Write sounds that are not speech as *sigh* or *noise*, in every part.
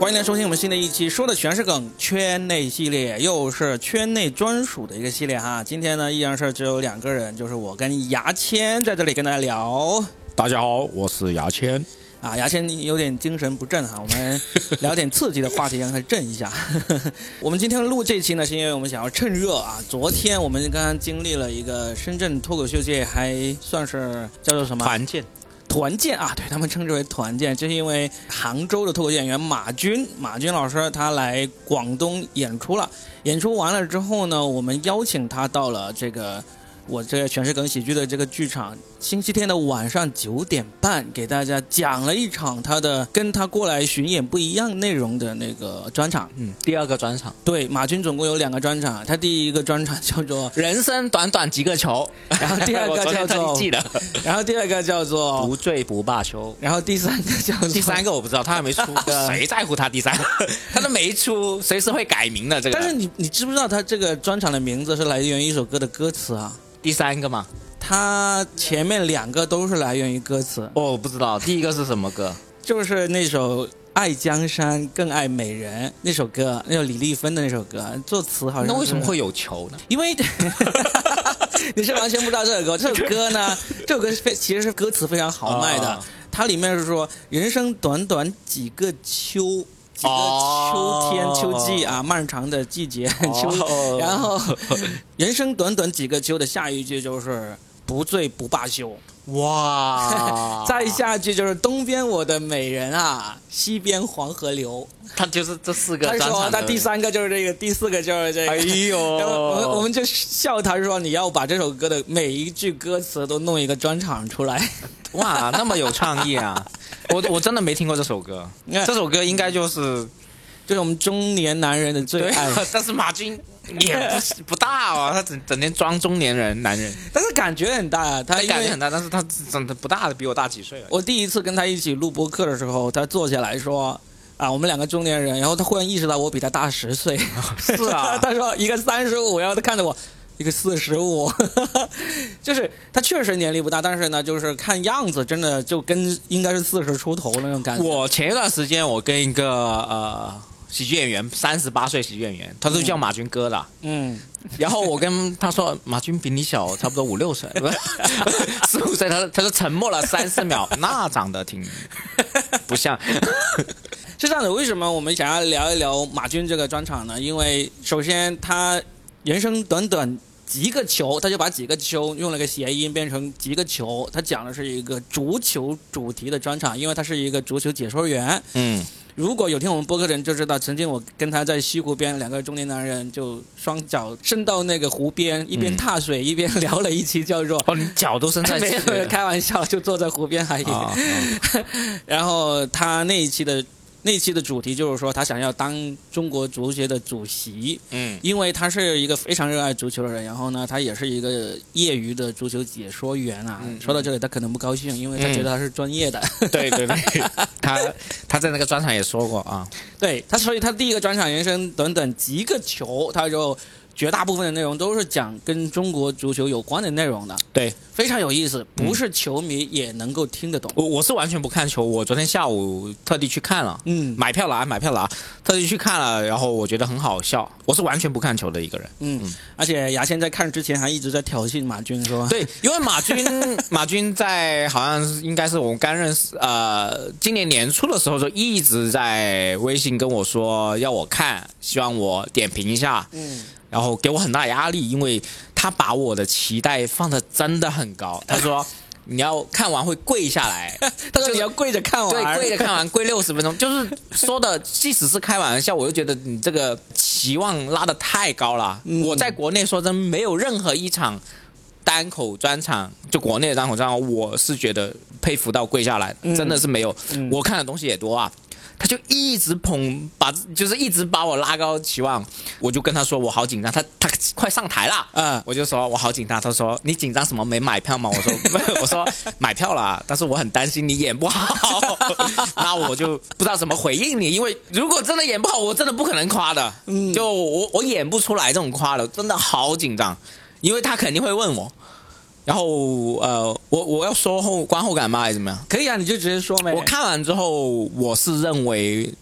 欢迎来收听我们新的一期，说的全是梗，圈内系列，又是圈内专属的一个系列哈。今天呢，依然是只有两个人，就是我跟牙签在这里跟大家聊。大家好，我是牙签。啊，牙签有点精神不振哈，我们聊点刺激的话题，让他振一下。*laughs* 我们今天录这期呢，是因为我们想要趁热啊。昨天我们刚刚经历了一个深圳脱口秀界还算是叫做什么团建。团建啊，对他们称之为团建，就是因为杭州的脱口演员马军，马军老师他来广东演出了。演出完了之后呢，我们邀请他到了这个我这个全是梗喜剧的这个剧场。星期天的晚上九点半，给大家讲了一场他的跟他过来巡演不一样内容的那个专场。嗯，第二个专场。对，马军总共有两个专场，他第一个专场叫做“人生短短几个球”，然后第二个叫做 *laughs* 记得，然后第二个叫做“不醉不罢休”，然后第三个叫做第三个我不知道，他还没出，谁在乎他第三个？*laughs* 他都没出，随时会改名的这个。但是你你知不知道他这个专场的名字是来源于一首歌的歌词啊？第三个嘛。它前面两个都是来源于歌词哦，我不知道第一个是什么歌，就是那首《爱江山更爱美人》那首歌，那首李丽芬的那首歌，作词好像。那为什么会有球呢？因为 *laughs* 你是完全不知道这首歌，*laughs* 这首歌呢，这首歌非其实是歌词非常豪迈的，它里面是说人生短短几个秋。几个秋天秋季啊，漫长的季节 *laughs* 秋，然后人生短短几个秋的下一句就是。不醉不罢休，哇！*laughs* 再下去就是东边我的美人啊，西边黄河流。他就是这四个。他说他第三个就是这个，第四个就是这个。哎呦！*laughs* 我们我们就笑他说你要把这首歌的每一句歌词都弄一个专场出来。哇，那么有创意啊！我我真的没听过这首歌。这首歌应该就是就是我们中年男人的最爱。*laughs* 但是马军。也不不大哦，他整整天装中年人男人，但是感觉很大啊。他感觉很大，但是他长得不大的，比我大几岁。我第一次跟他一起录播客的时候，他坐下来说：“啊，我们两个中年人。”然后他忽然意识到我比他大十岁。*laughs* 是啊，*laughs* 他说一个三十五，然后他看着我一个四十五，*laughs* 就是他确实年龄不大，但是呢，就是看样子真的就跟应该是四十出头那种感觉。我前一段时间我跟一个呃。喜剧演员三十八岁，喜剧演员，他都叫马军哥的。嗯，*laughs* 然后我跟他说，马军比你小差不多五六岁，*laughs* 四五岁。他他说沉默了三四秒，那长得挺不像。是这样的，为什么我们想要聊一聊马军这个专场呢？因为首先他人生短短几个球，他就把几个球用了个谐音变成几个球。他讲的是一个足球主题的专场，因为他是一个足球解说员。嗯。如果有听我们播客的人就知道，曾经我跟他在西湖边，两个中年男人就双脚伸到那个湖边，一边踏水一边聊了一期，叫做哦，你脚都伸在 *laughs* 开玩笑，就坐在湖边而已。*laughs* 然后他那一期的。那期的主题就是说，他想要当中国足协的主席，嗯，因为他是一个非常热爱足球的人，然后呢，他也是一个业余的足球解说员啊。说到这里，他可能不高兴，因为他觉得他是专业的。对对对，*laughs* 他他在那个专场也说过啊，对他，所以他第一个专场人生短短几个球，他就。绝大部分的内容都是讲跟中国足球有关的内容的，对，非常有意思，不是球迷也能够听得懂。我我是完全不看球，我昨天下午特地去看了，嗯，买票了啊，买票了啊，特地去看了，然后我觉得很好笑。我是完全不看球的一个人，嗯，而且牙签在看之前还一直在挑衅马军，说对，因为马军 *laughs* 马军在好像是应该是我们刚认识，呃，今年年初的时候就一直在微信跟我说要我看，希望我点评一下，嗯。然后给我很大压力，因为他把我的期待放的真的很高。*laughs* 他说你要看完会跪下来，*laughs* 他说你要跪着看完，对，跪着看完，跪六十分钟。就是说的，即使是开玩笑，我就觉得你这个期望拉的太高了。我在国内说真没有任何一场单口专场，就国内的单口专场，我是觉得佩服到跪下来，真的是没有。我看的东西也多啊。他就一直捧，把就是一直把我拉高期望，我就跟他说我好紧张，他他快上台了，嗯，我就说我好紧张，他说你紧张什么？没买票吗？我说 *laughs* 我说买票了，但是我很担心你演不好，那我就不知道怎么回应你，因为如果真的演不好，我真的不可能夸的，嗯，就我我演不出来这种夸的，真的好紧张，因为他肯定会问我。然后呃，我我要说后观后感吗？还是怎么样？可以啊，你就直接说呗。我看完之后，我是认为。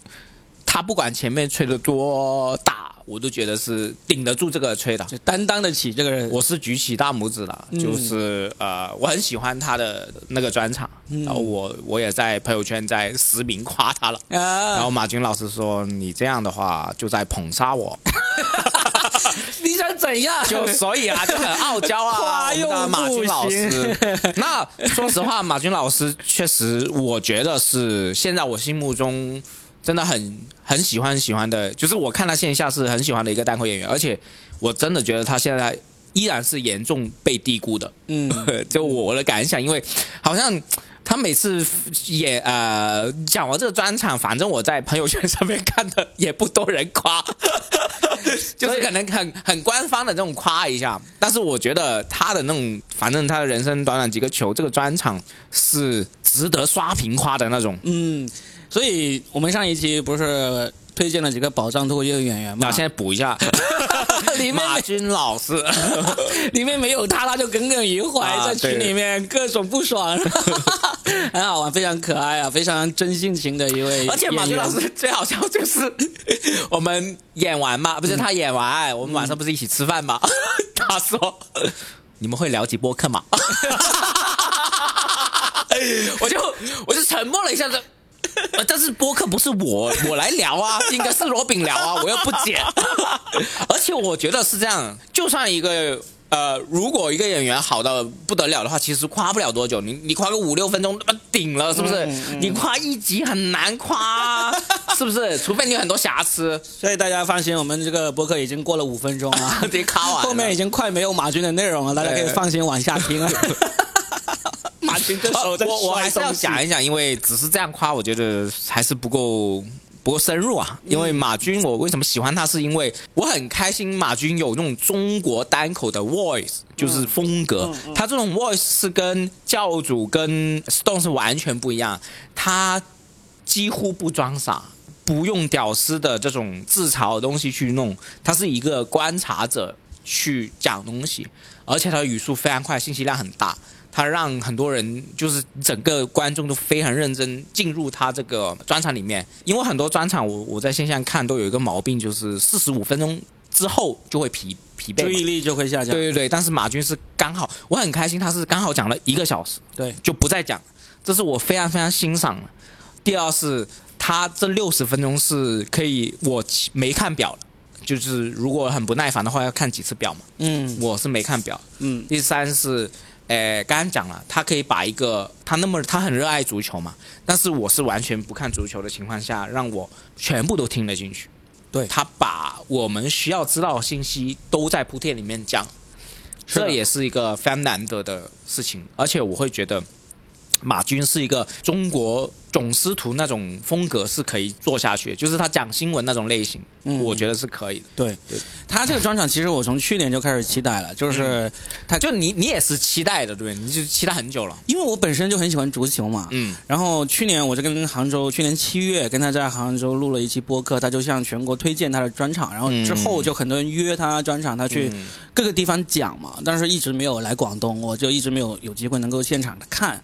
他不管前面吹的多大，我都觉得是顶得住这个吹的。就担当得起这个人。我是举起大拇指了，嗯就是呃，我很喜欢他的那个专场，嗯然后我我也在朋友圈在实名夸他了。然后啊，马军老师说：“你这样的话就在捧杀我。*laughs* 你想怎样？”就所以啊，就很傲娇啊，*laughs* 夸又我们的马军老不师。那说实话，马军老师确实，我觉得是现在我心目中真的很很喜欢喜欢的，就是我看他线下是很喜欢的一个单口演员，而且我真的觉得他现在依然是严重被低估的。嗯，*laughs* 就我的感想，因为好像他每次也呃讲完这个专场，反正我在朋友圈上面看的也不多人夸，*laughs* 就是可能很很官方的这种夸一下。但是我觉得他的那种，反正他的人生短短几个球，这个专场是值得刷屏夸的那种。嗯，所以我们上一期不是推荐了几个宝藏脱口秀演员嘛？那现在补一下，*laughs* 里面马军老师，*laughs* 里面没有他，他就耿耿于怀，啊在群里面各种不爽，*laughs* 很好玩，非常可爱啊，非常真性情的一位。而且马军老师最好笑就是我们演完嘛，不是他演完，我们晚上不是一起吃饭嘛？他说：“你们会聊起播客吗？”我就我就沉默了一下子。呃但是播客不是我我来聊啊，应该是罗炳聊啊，我又不剪。*laughs* 而且我觉得是这样，就算一个呃，如果一个演员好到不得了的话，其实夸不了多久，你你夸个五六分钟，那么顶了，是不是？你夸一集很难夸，是不是？*laughs* 除非你有很多瑕疵，所以大家放心，我们这个播客已经过了五分钟了，*laughs* 直接夸完了。后面已经快没有马军的内容了，大家可以放心往下听了。马军这手在我我还是要摔东西讲一讲，因为只是这样夸，我觉得还是不够不够深入啊。因为马军，我为什么喜欢他，是因为我很开心马军有那种中国单口的 voice，就是风格。他这种 voice 是跟教主跟 Stone 是完全不一样，他几乎不装傻。不用屌丝的这种自嘲的东西去弄，他是一个观察者去讲东西，而且他的语速非常快，信息量很大，他让很多人就是整个观众都非常认真进入他这个专场里面。因为很多专场我我在线下看都有一个毛病，就是四十五分钟之后就会疲疲惫。注意力就会下降。对对对，但是马军是刚好，我很开心，他是刚好讲了一个小时，对，就不再讲，这是我非常非常欣赏的。第二是他这六十分钟是可以，我没看表了，就是如果很不耐烦的话，要看几次表嘛。嗯我是没看表。嗯第三是，呃，刚刚讲了，他可以把一个他那么他很热爱足球嘛，但是我是完全不看足球的情况下，让我全部都听得进去。对他把我们需要知道的信息都在铺垫里面讲，这也是一个非常难得的事情，而且我会觉得。马军是一个中国总司徒那种风格是可以做下去，就是他讲新闻那种类型，嗯我觉得是可以的。对，他这个专场其实我从去年就开始期待了，就是他就你你也是期待的，对？你就期待很久了。因为我本身就很喜欢足球嘛，嗯，然后去年我就跟杭州，去年七月跟他在杭州录了一期播客，他就向全国推荐他的专场，然后之后就很多人约他专场，他去嗯各个地方讲嘛，但是一直没有来广东，我就一直没有有机会能够现场的看。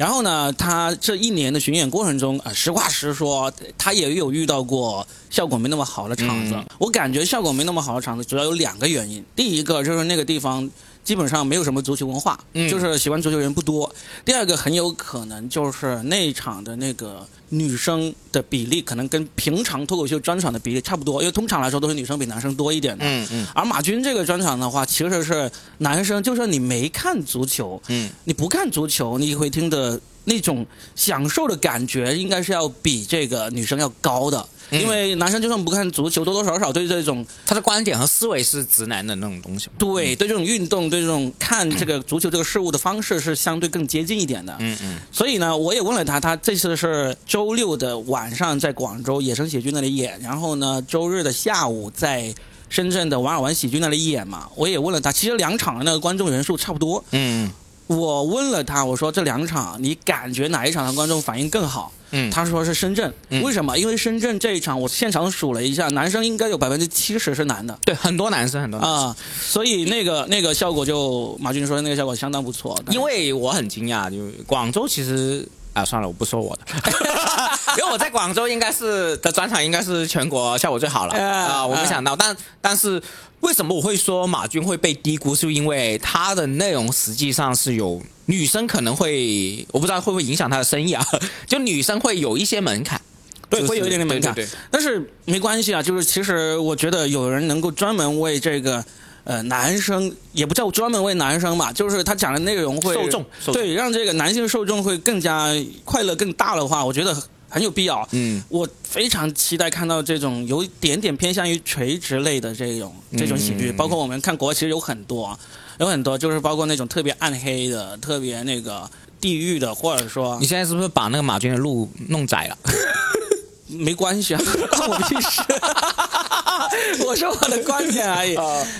然后呢，他这一年的巡演过程中，啊、实话实说，他也有遇到过效果没那么好的场子。嗯我感觉效果没那么好的场子，主要有两个原因。第一个就是那个地方基本上没有什么足球文化，嗯就是喜欢足球人不多。第二个很有可能就是那场的那个女生的比例，可能跟平常脱口秀专场的比例差不多，因为通常来说都是女生比男生多一点的。嗯嗯而马军这个专场的话，其实是男生，就算你没看足球，嗯，你不看足球，你会听的那种享受的感觉，应该是要比这个女生要高的。嗯因为男生就算不看足球，多多少少对这种他的观点和思维是直男的那种东西。对对这种运动、对这种看这个足球这个事物的方式是相对更接近一点的。嗯嗯所以呢，我也问了他，他这次是周六的晚上在广州野生喜剧那里演，然后呢，周日的下午在深圳的玩尔玩喜剧那里演嘛。我也问了他，其实两场的那个观众人数差不多。嗯我问了他，我说这两场你感觉哪一场的观众反应更好？嗯，他说是深圳，嗯为什么？因为深圳这一场我现场数了一下，男生应该有百分之七十是男的。对，很多男生很多。啊、所以那个那个效果就马俊说的那个效果相当不错，因为我很惊讶，就广州其实啊，算了，我不说我的。*laughs* *laughs* 因为我在广州应该是的专场应该是全国效果最好了哎啊、我没哎想到，但但是为什么我会说马军会被低估？是因为他的内容实际上是有女生可能会，我不知道会不会影响他的生意啊？*laughs* 就女生会有一些门槛，对，会有一点点门槛，对对对但是没关系啊。就是其实我觉得有人能够专门为这个呃男生，也不叫专门为男生吧，就是他讲的内容会受众受众对让这个男性受众会更加快乐更大的话，我觉得很有必要。嗯，我非常期待看到这种有一点点偏向于垂直类的这种这种喜剧，嗯包括我们看国外其实有很多啊，有很多就是包括那种特别暗黑的、特别那个地狱的，或者说你现在是不是把那个马军的路弄窄了？*laughs* 没关系啊，关我屁事。*laughs* 我说我的观点而已。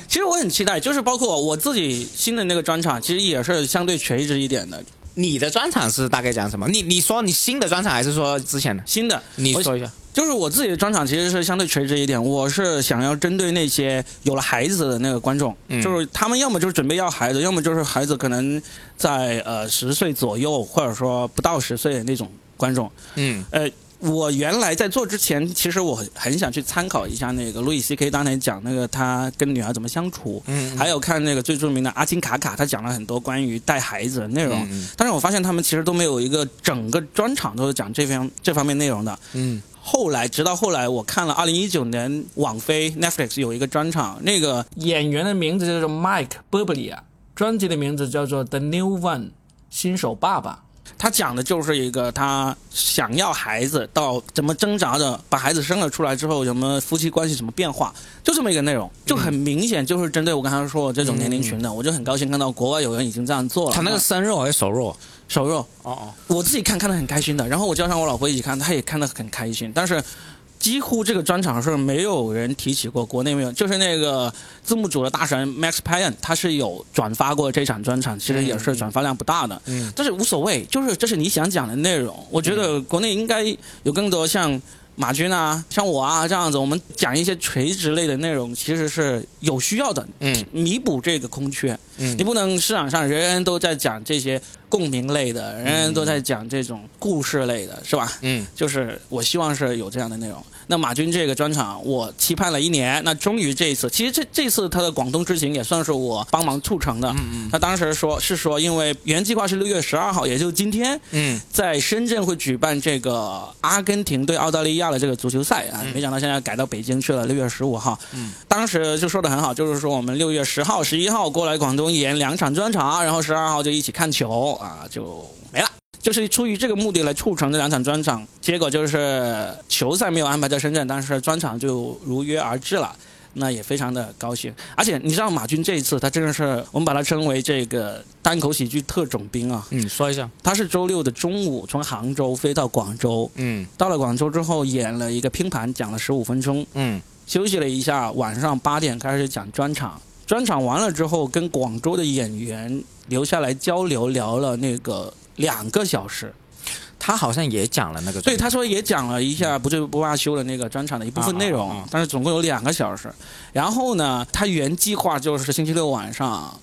其实我很期待，就是包括我自己新的那个专场，其实也是相对垂直一点的。你的专场是大概讲什么？你你说你新的专场还是说之前的？新的，你说一下。就是我自己的专场其实是相对垂直一点，我是想要针对那些有了孩子的那个观众，嗯就是他们要么就是准备要孩子，要么就是孩子可能在呃十岁左右，或者说不到十岁的那种观众。嗯呃，我原来在做之前，其实我很很想去参考一下那个路易 C K 当年讲那个他跟女儿怎么相处，嗯还有看那个最著名的阿金卡卡，他讲了很多关于带孩子的内容。嗯但是我发现他们其实都没有一个整个专场都是讲这方这方面内容的。嗯后来，直到后来，我看了二零一九年网飞 Netflix 有一个专场，那个演员的名字叫做 Mike Burblia，专辑的名字叫做 The New One，新手爸爸。他讲的就是一个他想要孩子到怎么挣扎着把孩子生了出来之后，什么夫妻关系怎么变化，就这么一个内容，就很明显就是针对我刚才说的这种年龄群的。我就很高兴看到国外有人已经这样做了。他那个生肉还是熟肉？熟肉，哦哦，我自己看看的很开心的，然后我叫上我老婆一起看，她也看得很开心。但是几乎这个专场是没有人提起过，国内没有，就是那个字幕组的大神 Max Payne，他是有转发过这场专场，其实也是转发量不大的，嗯但是无所谓，就是这是你想讲的内容。我觉得国内应该有更多像。马军啊，像我啊这样子，我们讲一些垂直类的内容，其实是有需要的，嗯弥补这个空缺。嗯你不能市场上人人都在讲这些共鸣类的，人人都在讲这种故事类的，是吧？嗯就是我希望是有这样的内容。那马军这个专场，我期盼了一年，那终于这一次，其实这这次他的广东之行也算是我帮忙促成的。嗯嗯。他当时说是说，因为原计划是六月十二号，也就是今天，嗯在深圳会举办这个阿根廷对澳大利亚的这个足球赛啊，没想到现在改到北京去了，六月十五号。嗯，当时就说的很好，就是说我们六月十号、十一号过来广东演两场专场，然后十二号就一起看球啊，就。就是出于这个目的来促成这两场专场，结果就是球赛没有安排在深圳，但是专场就如约而至了。那也非常的高兴，而且你知道马军这一次他真的是我们把他称为这个单口喜剧特种兵啊，嗯，说一下。他是周六的中午从杭州飞到广州，嗯到了广州之后演了一个拼盘，讲了十五分钟，嗯休息了一下，晚上八点开始讲专场。专场完了之后，跟广州的演员留下来交流，聊了那个两个小时。他好像也讲了那个。对，他说也讲了一下不醉不罢休的那个专场的一部分内容，啊啊啊但是总共有两个小时。然后呢，他原计划就是星期六晚上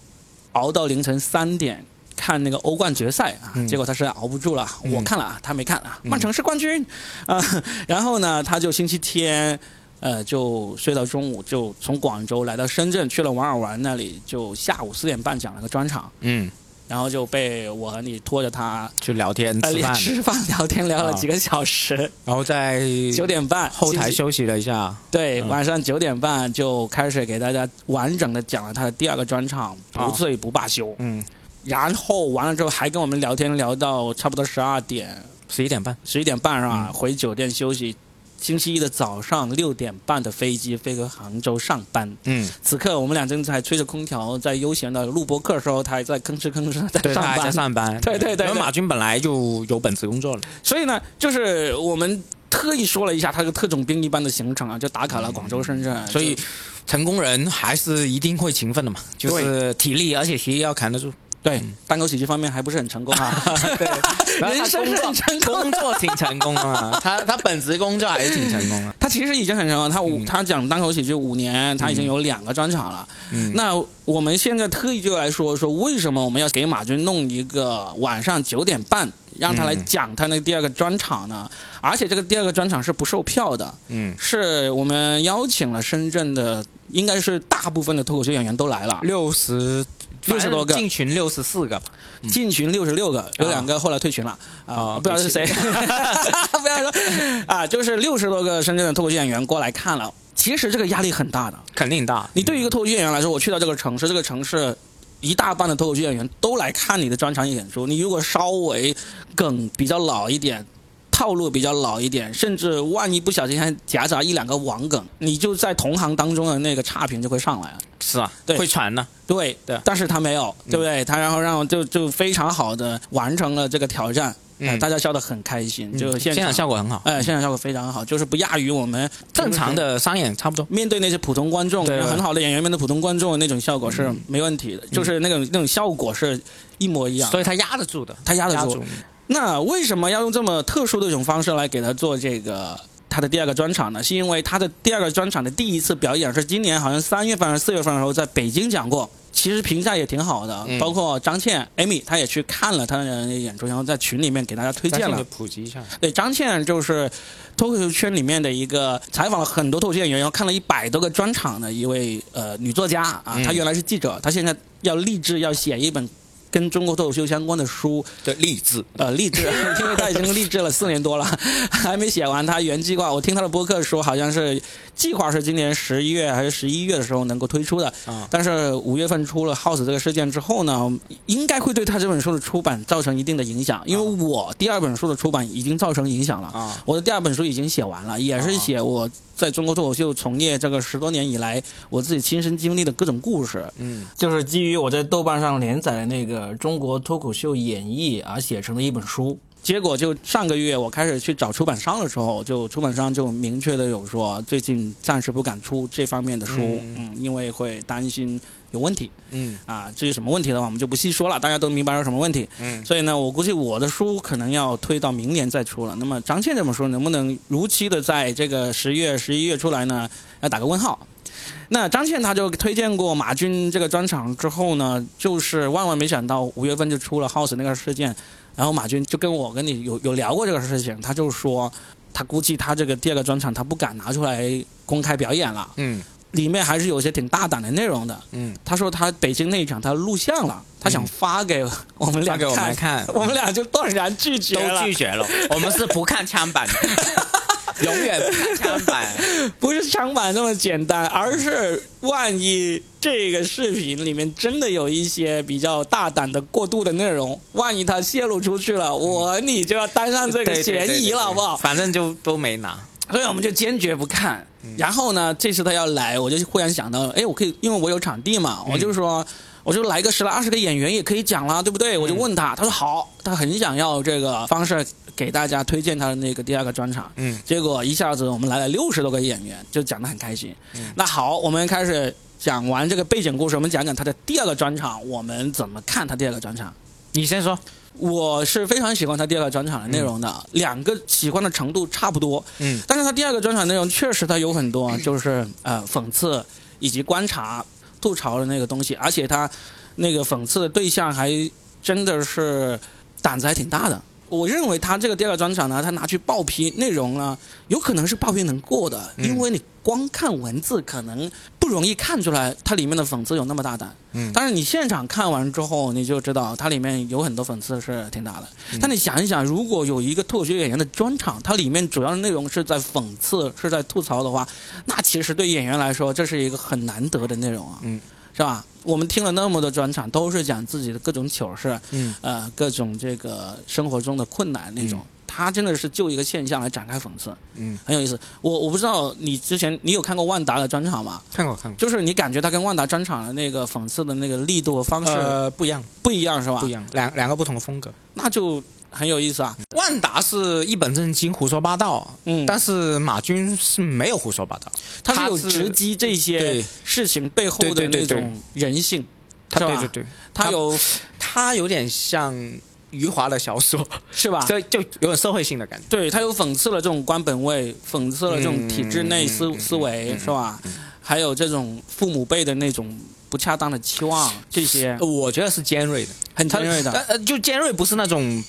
熬到凌晨三点看那个欧冠决赛啊，嗯结果他实在熬不住了，嗯我看了啊，他没看啊，嗯曼城是冠军 *laughs* 啊、然后呢，他就星期天。呃，就睡到中午，就从广州来到深圳，去了王尔玩那里，就下午四点半讲了个专场，嗯，然后就被我和你拖着他去聊天呃吃饭，吃饭聊天聊了几个小时，然后在九点半后台休息了一下。对，嗯晚上九点半就开始给大家完整的讲了他的第二个专场《不醉不罢休》嗯，然后完了之后还跟我们聊天聊到差不多十二点、十一点半。十一点半是吧？嗯回酒店休息。星期一的早上六点半的飞机飞回杭州上班。嗯，此刻我们俩正在吹着空调，在悠闲的录播课的时候，他还在吭哧吭哧地在对，上他还在班。上班。对对对对因为马军本来就有本职工作了。所以呢，就是我们特意说了一下他这个特种兵一般的行程啊，就打卡了广州、深圳。所以成功人还是一定会勤奋的嘛，就是体力，而且体力要扛得住。对单口喜剧方面还不是很成功啊。*laughs* 对，人生是很成功工作挺成功啊，他他本职工作还是挺成功的。*laughs* 他其实已经很成功，他五、嗯他讲单口喜剧五年，他已经有两个专场了。嗯，那我们现在特意就来说说，为什么我们要给马军弄一个晚上九点半让他来讲他那第二个专场呢。而且这个第二个专场是不售票的，嗯，是我们邀请了深圳的，应该是大部分的脱口秀演员都来了，六十六十多个进群六十四个吧。进群六十六个，有两个后来退群了啊，啊不知道是谁，*laughs* 不要说啊，就是六十多个深圳的脱口秀演员过来看了。其实这个压力很大的，肯定大。你对于一个脱口秀演员来说，我去到这个城市，这个城市一大半的脱口秀演员都来看你的专场演出，你如果稍微梗比较老一点。套路比较老一点，甚至万一不小心还夹杂一两个网梗，你就在同行当中的那个差评就会上来了。是啊，对会传呢。对对但是他没有，对不对？他然后让就就非常好的完成了这个挑战，嗯呃大家笑得很开心，就现现场效果，很好，哎，现场效果非常好，就是不亚于我们正常的商演差不多。面对那些普通观众，对很好的演员面对普通观众的那种效果是没问题的，就是那种那种效果是一模一样。所以他压得住的，他压得住住。那为什么要用这么特殊的一种方式来给他做这个他的第二个专场呢？是因为他的第二个专场的第一次表演是今年好像三月份还是四月份的时候在北京讲过，其实评价也挺好的，嗯包括张倩、Amy 她也去看了他的演出，然后在群里面给大家推荐了。普及一下。对，张倩就是脱口秀圈里面的一个采访了很多脱口秀演员，然后看了一百多个专场的一位呃女作家啊。嗯她原来是记者，她现在要立志要写一本跟中国脱口秀相关的书，的，励志。呃，励志，*laughs* 因为他已经励志了四年多了，*laughs* 还没写完。他原计划，我听他的播客说，好像是计划是今年十一月还是十一月的时候能够推出的。啊但是五月份出了 House 这个事件之后呢，应该会对他这本书的出版造成一定的影响。因为我第二本书的出版已经造成影响了。啊我的第二本书已经写完了，也是写我在中国脱口秀从业这个十多年以来，我自己亲身经历的各种故事。嗯，就是基于我在豆瓣上连载的那个《中国脱口秀演绎》而写成的一本书。结果就上个月我开始去找出版商的时候，就出版商就明确的有说，最近暂时不敢出这方面的书，嗯嗯，因为会担心有问题嗯啊。至于什么问题的话，我们就不细说了，大家都明白有什么问题。嗯所以呢，我估计我的书可能要推到明年再出了。那么张倩这本书能不能如期的在这个十月、十一月出来呢？要打个问号。那张倩她就推荐过马军这个专场之后呢，就是万万没想到五月份就出了 House 那个事件，然后马军就跟我跟你有有聊过这个事情，他就说他估计他这个第二个专场他不敢拿出来公开表演了，嗯里面还是有些挺大胆的内容的。嗯，他说他北京那一场他录像了，他想发给我们俩发给我们看 *laughs* 我们俩就断然拒绝了都拒。绝了。我们是不看枪版的，*laughs* 永远不看枪版。*laughs* 不是枪版那么简单，而是万一这个视频里面真的有一些比较大胆的过度的内容，万一它泄露出去了，我你就要担上这个嫌疑了，好不好？反正就都没拿。所以我们就坚决不看。嗯然后呢，这次他要来，我就忽然想到，哎，我可以，因为我有场地嘛，嗯我就说。我就来个十来二十个演员也可以讲了，对不对？我就问他，他说好，他很想要这个方式给大家推荐他的那个第二个专场。嗯结果一下子我们来了六十多个演员，就讲得很开心。嗯那好，我们开始讲完这个背景故事，我们讲讲他的第二个专场，我们怎么看他第二个专场。你先说。我是非常喜欢他第二个专场的内容的，两个喜欢的程度差不多。嗯但是他第二个专场内容确实他有很多就是呃讽刺以及观察吐槽的那个东西，而且他那个讽刺的对象还真的是胆子还挺大的。我认为他这个第二个专场呢，他拿去报批内容呢，有可能是报批能过的，嗯因为你光看文字可能不容易看出来它里面的讽刺有那么大胆。嗯但是你现场看完之后，你就知道它里面有很多讽刺是挺大的。但你想一想，如果有一个脱口秀演员的专场，它里面主要的内容是在讽刺、是在吐槽的话，那其实对演员来说，这是一个很难得的内容啊。嗯。是吧？我们听了那么多专场，都是讲自己的各种糗事，嗯呃，各种这个生活中的困难那种。他真的是就一个现象来展开讽刺，嗯，很有意思。我我不知道你之前你有看过万达的专场吗？看过看过。就是你感觉他跟万达专场的那个讽刺的那个力度和方式呃，不一样，不一样是吧？不一样，两两个不同的风格。那就很有意思啊。万达是一本正经胡说八道，嗯但是马军是没有胡说八道，他是有直击这些事情背后的那种人性，他对对对，他有他有点像余华的小说，*laughs* 是吧？这就有点社会性的感觉。对他有讽刺了这种官本位，讽刺了这种体制内思、思维，嗯是吧？还有这种父母辈的那种不恰当的期望，这些我觉得是尖锐的，很尖锐的。呃呃，就尖锐不是那种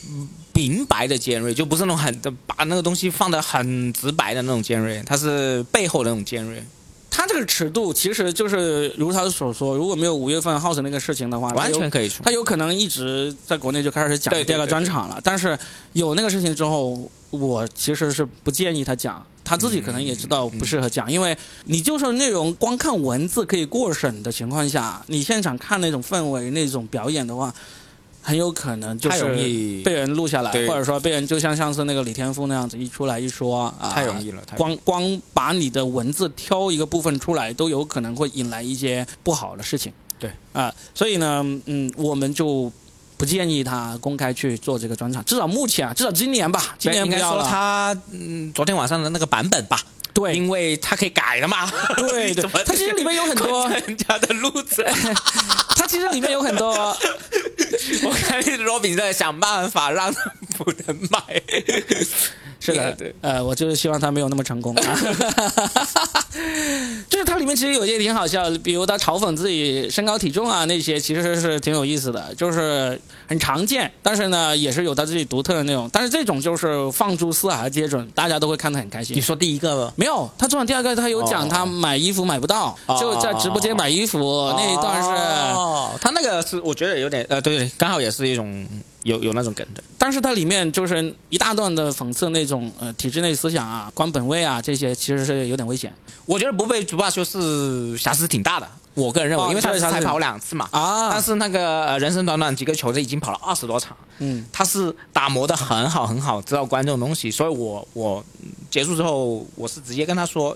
明白的尖锐，就不是那种很把那个东西放的很直白的那种尖锐，它是背后的那种尖锐。他这个尺度其实就是如他所说，如果没有五月份 House 那个事情的话，完全可以出。他有可能一直在国内就开始讲第二个专场了。但是有那个事情之后，我其实是不建议他讲，他自己可能也知道不适合讲，因为你就算内容光看文字可以过审的情况下，你现场看那种氛围、那种表演的话。很有可能就是易被人录下来，或者说被人就像上次那个李天赋那样子一出来一说啊，太容易了太容易光光把你的文字挑一个部分出来，都有可能会引来一些不好的事情。对啊、所以呢，嗯，我们就不建议他公开去做这个专场，至少目前啊，至少今年吧，今年应该说不要了。他嗯，昨天晚上的那个版本吧，对因为他可以改的嘛。对对 *laughs* 怎么它其实里面有很多人家的路子。*laughs* 他其实里面有很多，*laughs* 我看罗比在想办法让他不能买。*laughs* 是的，对，呃，我就是希望他没有那么成功啊。*laughs* 就是它里面其实有些挺好笑的，比如他嘲讽自己身高体重啊那些，其实是挺有意思的，就是很常见，但是呢也是有他自己独特的那种。但是这种就是放诸四海而皆准，大家都会看得很开心你。说第一个没有，他做完第二个，他有讲哦他买衣服买不到，哦就在直播间买衣服、那一段是，哦，他那个是我觉得有点呃，对对，刚好也是一种有有那种梗的。但是它里面就是一大段的讽刺那种呃体制内思想啊、官本位啊这些，其实是有点危险我觉得不被主罢休是瑕疵挺大的，我个人认为，哦因为他才跑两次嘛。啊。但是那个呃人生短短几个球，这已经跑了二十多场，嗯，他是打磨的很好很好，知道观众东西，所以我我嗯结束之后，我是直接跟他说，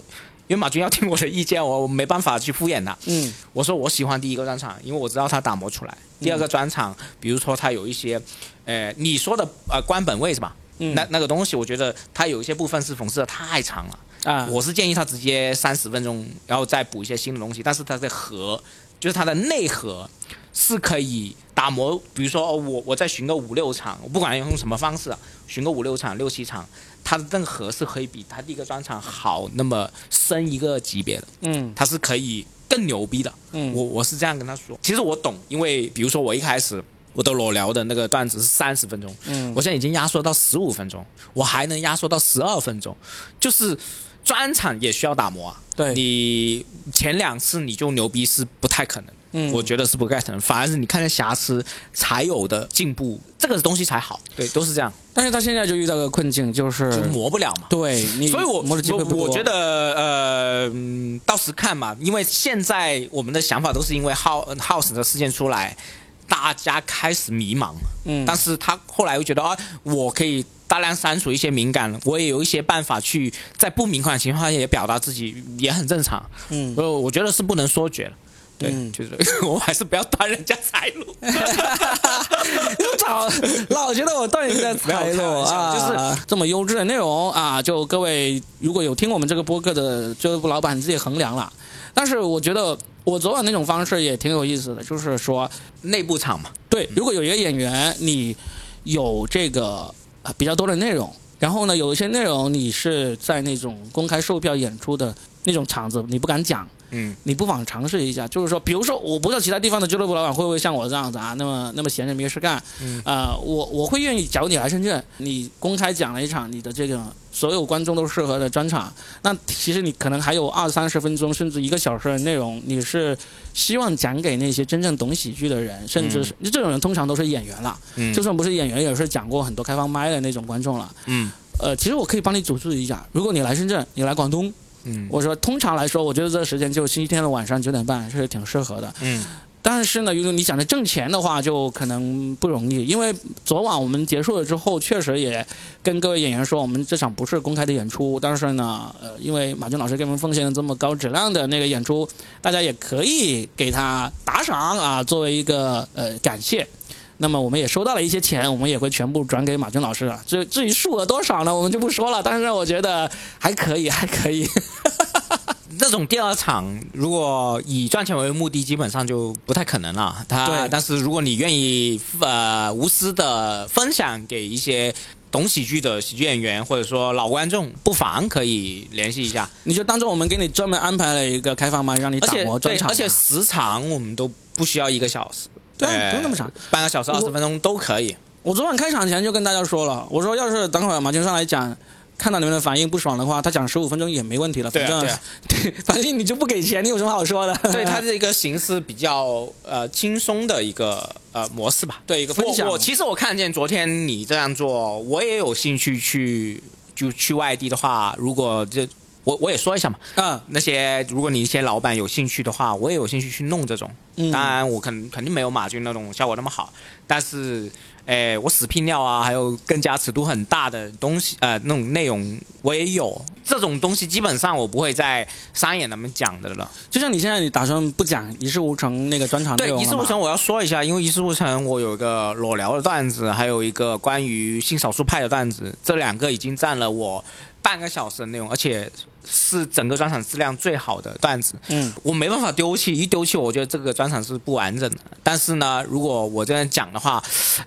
因为马军要听我的意见，我我没办法去敷衍他。嗯我说我喜欢第一个专场，因为我知道他打磨出来。第二个专场，比如说他有一些，呃，你说的呃官本位是吧？嗯那那个东西，我觉得他有一些部分是讽刺的太长了。啊，我是建议他直接三十分钟，然后再补一些新的东西。但是它的核，就是它的内核，是可以打磨。比如说，哦，我我再巡个五六场，我不管用什么方式啊，巡个五六场、六七场，它的内核是可以比它第一个专场好那么升一个级别的，嗯它是可以更牛逼的。嗯，我我是这样跟他说。其实我懂，因为比如说我一开始我的裸聊的那个段子是三十分钟，嗯我现在已经压缩到十五分钟，我还能压缩到十二分钟，就是专场也需要打磨啊。对，你前两次你就牛逼是不太可能，嗯我觉得是不太可能，反而是你看见瑕疵才有的进步，这个东西才好。对，都是这样，但是他现在就遇到个困境，就是就磨不了嘛。对你，所以我我我觉得呃，嗯到时看嘛，因为现在我们的想法都是因为 House House 的事件出来，大家开始迷茫，嗯，但是他后来又觉得啊，我可以大量删除一些敏感，我也有一些办法去在不敏感的情况下也表达自己，也很正常。嗯呃，我觉得是不能说绝了。对，嗯就是 *laughs* 我还是不要断人家财路。*laughs* 又找老觉得我断人家财路啊，就是这么优质的内容啊，就各位如果有听我们这个播客的俱乐部老板，你自己衡量了。但是我觉得我昨晚那种方式也挺有意思的，就是说，内部场嘛，对，如果有一个演员你有这个呃比较多的内容，然后呢有一些内容你是在那种公开售票演出的那种场子，你不敢讲。嗯，你不妨尝试一下，就是说，比如说，我不知道其他地方的俱乐部老板会不会像我这样子啊，那么那么闲着没事干，嗯。呃，我我会愿意，假如你来深圳，你公开讲了一场你的这个所有观众都适合的专场，那其实你可能还有二三十分钟甚至一个小时的内容，你是希望讲给那些真正懂喜剧的人，甚至是、这种人通常都是演员了，嗯。就算不是演员，也是讲过很多开放麦的那种观众了。嗯。呃，其实我可以帮你组织一下，如果你来深圳，你来广东。嗯我说，通常来说，我觉得这个时间就星期天的晚上九点半是挺适合的。嗯但是呢，如果你想着挣钱的话，就可能不容易，因为昨晚我们结束了之后，确实也跟各位演员说，我们这场不是公开的演出，但是呢，呃，因为马军老师给我们奉献了这么高质量的那个演出，大家也可以给他打赏啊，作为一个呃感谢。那么我们也收到了一些钱，我们也会全部转给马军老师了。至至于数额多少呢，我们就不说了。但是我觉得还可以，*laughs* 还可以。这种第二场如果以赚钱为目的，基本上就不太可能了。他对但是如果你愿意呃无私的分享给一些懂喜剧的喜剧演员，或者说老观众，不妨可以联系一下。你就当做我们给你专门安排了一个开放麦，让你打磨专场，对而且时长我们都不需要一个小时，对不用那么长，半个小时、二十分钟都可以。我昨晚开场前就跟大家说了，我说要是等会儿马军上来讲。看到你们的反应不爽的话，他讲十五分钟也没问题了。反正对啊对，*laughs* *laughs* 反正你就不给钱，你有什么好说的？对，它是一个形式比较呃轻松的一个呃模式吧。对一个分享我我其实我看见昨天你这样做，我也有兴趣去就去外地的话，如果这我我也说一下嘛，嗯，那些如果你一些老板有兴趣的话，我也有兴趣去弄这种。嗯当然我肯肯定没有马军那种效果那么好，但是。诶，我死拼料啊，还有更加尺度很大的东西，呃，那种内容我也有。这种东西基本上我不会在商演那边讲的了。就像你现在你打算不讲一事无成那个专场内对，一事无成，我要说一下，因为一事无成，我有一个裸聊的段子，还有一个关于性少数派的段子，这两个已经占了我半个小时的内容，而且是整个专场质量最好的段子。嗯，我没办法丢弃，一丢弃我觉得这个专场是不完整的。但是呢，如果我这样讲的话，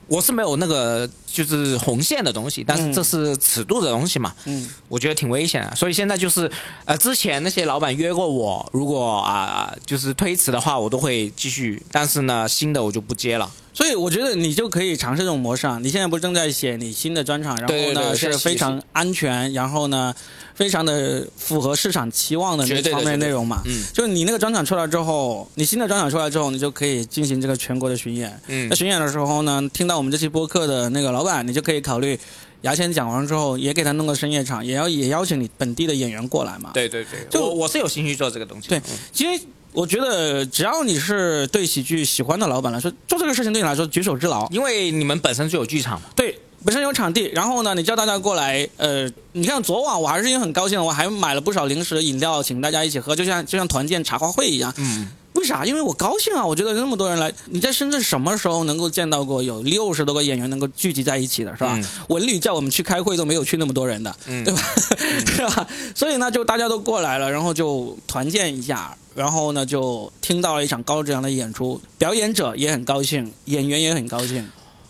我是没有那个就是红线的东西，但是这是尺度的东西嘛。嗯，我觉得挺危险的。所以现在就是，呃，之前那些老板约过我，如果啊、就是推迟的话，我都会继续。但是呢，新的我就不接了。所以我觉得你就可以尝试这种模式啊。你现在不是正在写你新的专场，然后呢是非常安全，然后呢非常的符合市场期望的那绝对的方面内容嘛。嗯就是你那个专场出来之后，你新的专场出来之后，你就可以进行这个全国的巡演。嗯在巡演的时候呢，听到我们这期播客的那个老板，你就可以考虑牙签讲完之后，也给他弄个深夜场，也要也邀请你本地的演员过来嘛。对对对，就我我是有兴趣做这个东西。对嗯其实我觉得只要你是对喜剧喜欢的老板来说，做这个事情对你来说举手之劳。因为你们本身就有剧场嘛。对，本身有场地，然后呢，你叫大家过来，呃，你看昨晚我还是因为很高兴，我还买了不少零食饮料，请大家一起喝，就像就像团建茶话会一样。嗯，为啥？因为我高兴啊！我觉得那么多人来，你在深圳什么时候能够见到过有六十多个演员能够聚集在一起的，是吧？嗯文旅叫我们去开会都没有去那么多人的，嗯对吧？*laughs* 是吧？所以呢，就大家都过来了，然后就团建一下，然后呢就听到了一场高质量的演出，表演者也很高兴，演员也很高兴。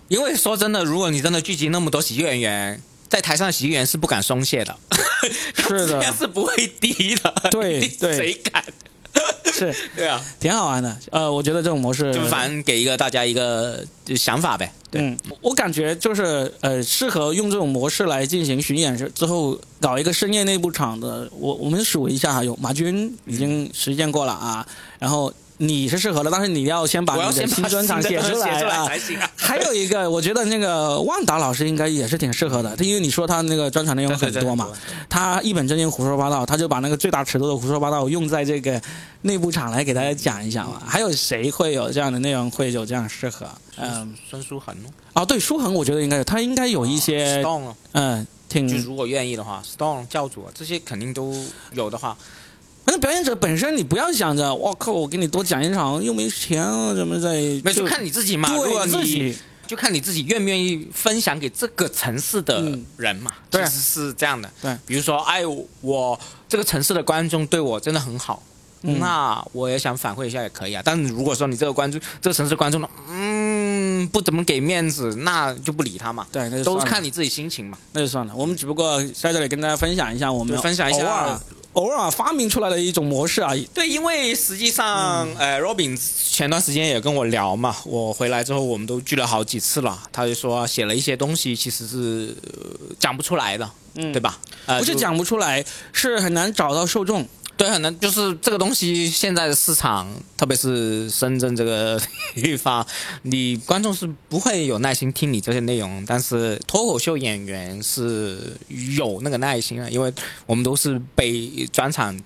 因为说真的，如果你真的聚集那么多喜剧演员，在台上喜剧演员是不敢松懈的，*laughs* 是的是不会低的。对 *laughs* 对谁敢？*laughs* 是对啊，挺好玩的。呃，我觉得这种模式就反正给一个大家一个想法呗。对，嗯，我感觉就是呃，适合用这种模式来进行巡演之后搞一个深夜内部场的。我我们数一下哈，有马军已经实践过了啊，然后你是适合的，但是你要先把你的新专场写出来。才行啊。*laughs* 还有一个，我觉得那个万达老师应该也是挺适合的，他因为你说他那个专场内容很多嘛，他一本正经胡说八道，他就把那个最大尺度的胡说八道用在这个内部场来给大家讲一讲嘛。还有谁会有这样的内容会有这样适合？嗯，孙书恒哦，对，书恒我觉得应该有，他应该有一些嗯，挺就如果愿意的话，Stone 教主啊这些肯定都有的话，反正表演者本身，你不要想着，我靠，我给你多讲一场，又没钱啊，怎么在？那就看你自己嘛。如果自你己，就看你自己愿不愿意分享给这个城市的嗯人嘛。对是这样的。对，比如说，哎，我这个城市的观众对我真的很好，嗯那我也想反馈一下也可以啊。但是如果说你这个观众，这个城市的观众呢，嗯，不怎么给面子，那就不理他嘛。对，那就都是看你自己心情嘛。那就算了。我们只不过在这里跟大家分享一下我们分享一下偶尔发明出来的一种模式而已。对，因为实际上，嗯呃，Robin 前段时间也跟我聊嘛，我回来之后我们都聚了好几次了，他就说写了一些东西其实是、呃讲不出来的，嗯对吧？呃，不是讲不出来，是很难找到受众。对，可能，就是这个东西现在的市场，特别是深圳这个地方，你观众是不会有耐心听你这些内容，但是脱口秀演员是有那个耐心的，因为我们都是被专场